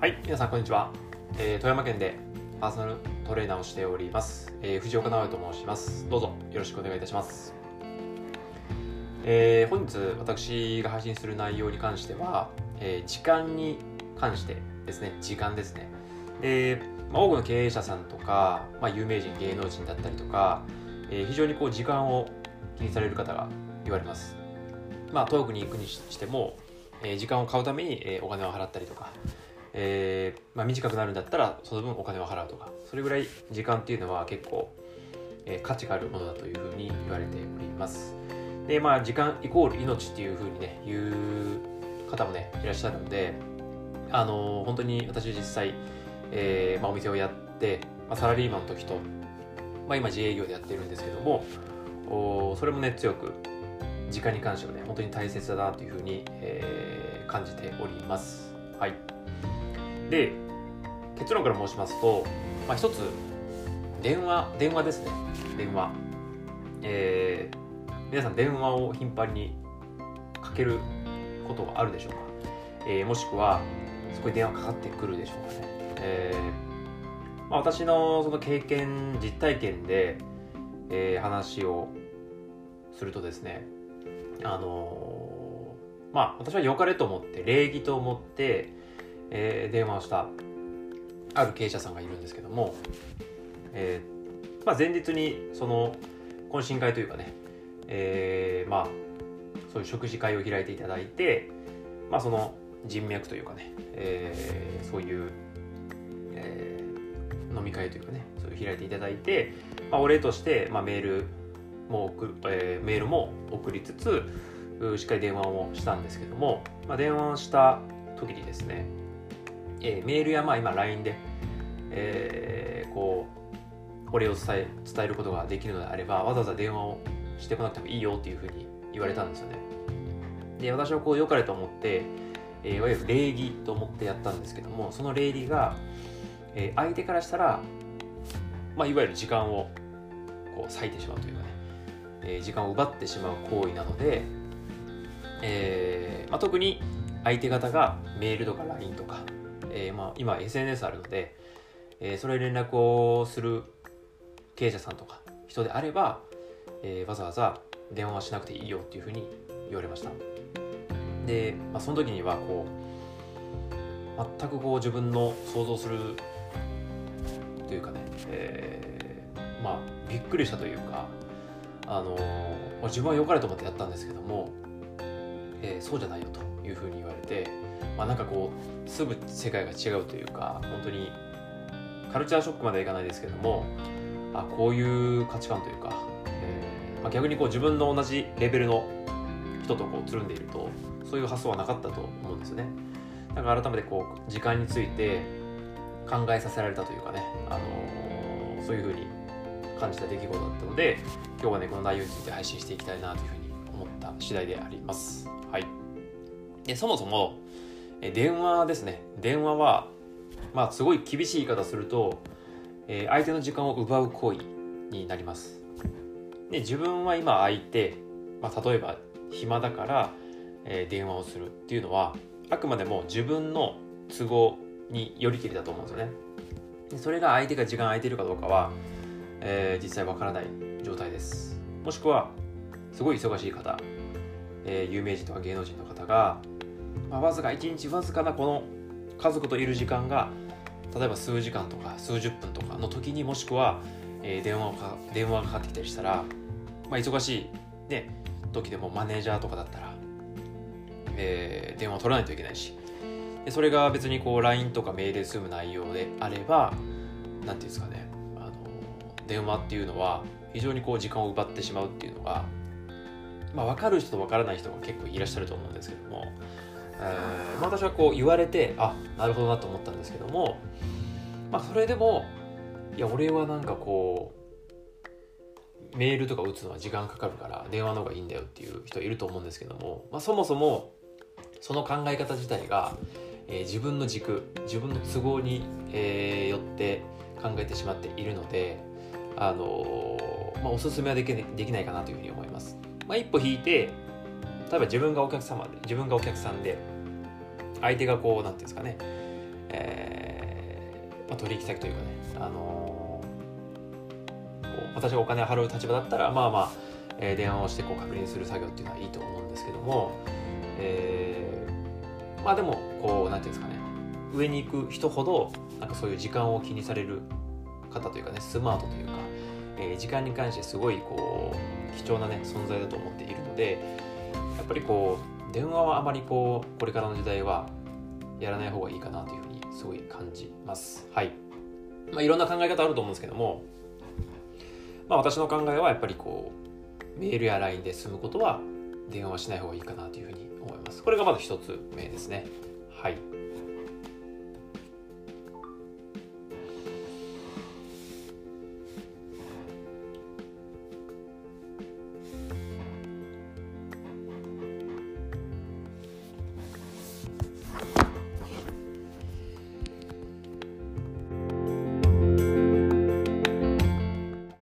はい、皆さんこんにちは。えー、富山県でパーソナルトレーナーをしております。えー、藤岡直江と申します。どうぞよろしくお願いいたします。えー、本日私が配信する内容に関しては、えー時間に関してですね、時間ですね。で、まあ、多くの経営者さんとか、まあ、有名人、芸能人だったりとか、えー非常にこう時間を気にされる方が言われます。まあ、遠くに行くにしても、えー時間を買うために、えーお金を払ったりとか、えーまあ、短くなるんだったらその分お金を払うとかそれぐらい時間っていうのは結構、えー価値があるものだというふうに言われております。でまあ時間イコール命っていうふうにね言う方もねいらっしゃるのであのー本当に私実際、えーまあ、お店をやって、まあ、サラリーマンの時と、まあ、今自営業でやってるんですけどもおそれもね強く時間に関してはね本当に大切だなというふうに、えー感じております。はい。で結論から申しますと、まあ、一つ電話電話ですね。電話。えー皆さん電話を頻繁にかけることはあるでしょうか、えーもしくはそこに電話かかってくるでしょうかね、えーまあ、私のその経験実体験で、えー話をするとですねあのーまあ私は良かれと思って礼儀と思って、えー電話をしたある経営者さんがいるんですけども、えーまあ、前日にその懇親会というかね、えーまあそういう食事会を開いていただいて、まあ、その人脈というかね、えーそういう、えー飲み会というかねそういう開いていただいて、まあ、お礼として、まあ、メールも送る、えーメールも送りつつしっかり電話をしたんですけども、まあ、電話をした時にですね、えーメールやまあ今 LINE で、えーこうお礼を伝え伝えることができるのであればわざわざ電話をしてこなくてもいいよっていうふうに言われたんですよね。で私はこう良かれと思って、えーいわゆる礼儀と思ってやったんですけどもその礼儀が、えー相手からしたら、まあ、いわゆる時間をこう割いてしまうというかね、えー時間を奪ってしまう行為なので、えーまあ、特に相手方がメールとか LINE とか、えーまあ、今 SNS あるので、えーそれ連絡をする経営者さんとか人であれば、えーわざわざ電話はしなくていいよっていうふうに言われました。で、まあ、その時にはこう全くこう自分の想像するというかね、えーまあびっくりしたというかあのー自分は良かれと思ってやったんですけども、えーそうじゃないよと。いうふうに言われて、まあ、なんかこう住む世界が違うというか本当にカルチャーショックまではいかないですけどもあこういう価値観というか、えーまあ、逆にこう自分の同じレベルの人とこうつるんでいるとそういう発想はなかったと思うんですよね。だから改めてこう時間について考えさせられたというかね、あのーそういうふうに感じた出来事だったので今日はねこの内容について配信していきたいなというふうに思った次第であります。はい。でそもそもえ電話ですね。電話はまあすごい厳しい言い方すると、えー相手の時間を奪う行為になります。で自分は今相手、まあ、例えば暇だから、えー電話をするっていうのはあくまでも自分の都合によりきりだと思うんですよね。でそれが相手が時間空いてるかどうかは、えー実際わからない状態です。もしくはすごい忙しい方、え有名人とか芸能人の方が、まあ、わずか1日わずかなこの家族といる時間が例えば数時間とか数十分とかの時にもしくは、えー電話か電話がかかってきたりしたら、まあ、忙しい、ね、時でもマネージャーとかだったら、えー電話を取らないといけないしでそれが別にこう LINE とかメールで済む内容であれば何ていうんですかねあの電話っていうのは非常にこう時間を奪ってしまうっていうのが、まあ、分かる人と分からない人が結構いらっしゃると思うんですけども、えー、私はこう言われてあなるほどなと思ったんですけども、まあ、それでもいや俺はなんかこうメールとか打つのは時間かかるから電話の方がいいんだよっていう人いると思うんですけども、まあ、そもそもその考え方自体が、えー自分の軸自分の都合に、えーよって考えてしまっているので、あのーまあ、おすすめはできできないかなというふうに思います。まあ、一歩引いて例えば自分がお客様で自分がお客さんで相手がこうなんていうんですかね、えーまあ、取引先というかね、あのー、こう私がお金を払う立場だったらまあまあ、えー、電話をしてこう確認する作業っていうのはいいと思うんですけども、えー、まあでもこうなんていうんですかね。上に行く人ほどなんかそういう時間を気にされる方というかねスマートというか、えー、時間に関してすごいこう貴重なね存在だと思っているのでやっぱりこう電話はあまりこうこれからの時代はやらない方がいいかなというふうにすごい感じます。はい。まあいろんな考え方あると思うんですけどもまあ私の考えはやっぱりこうメールや LINE で済むことは電話はしない方がいいかなというふうに思います。これがまず一つ目ですね。はい。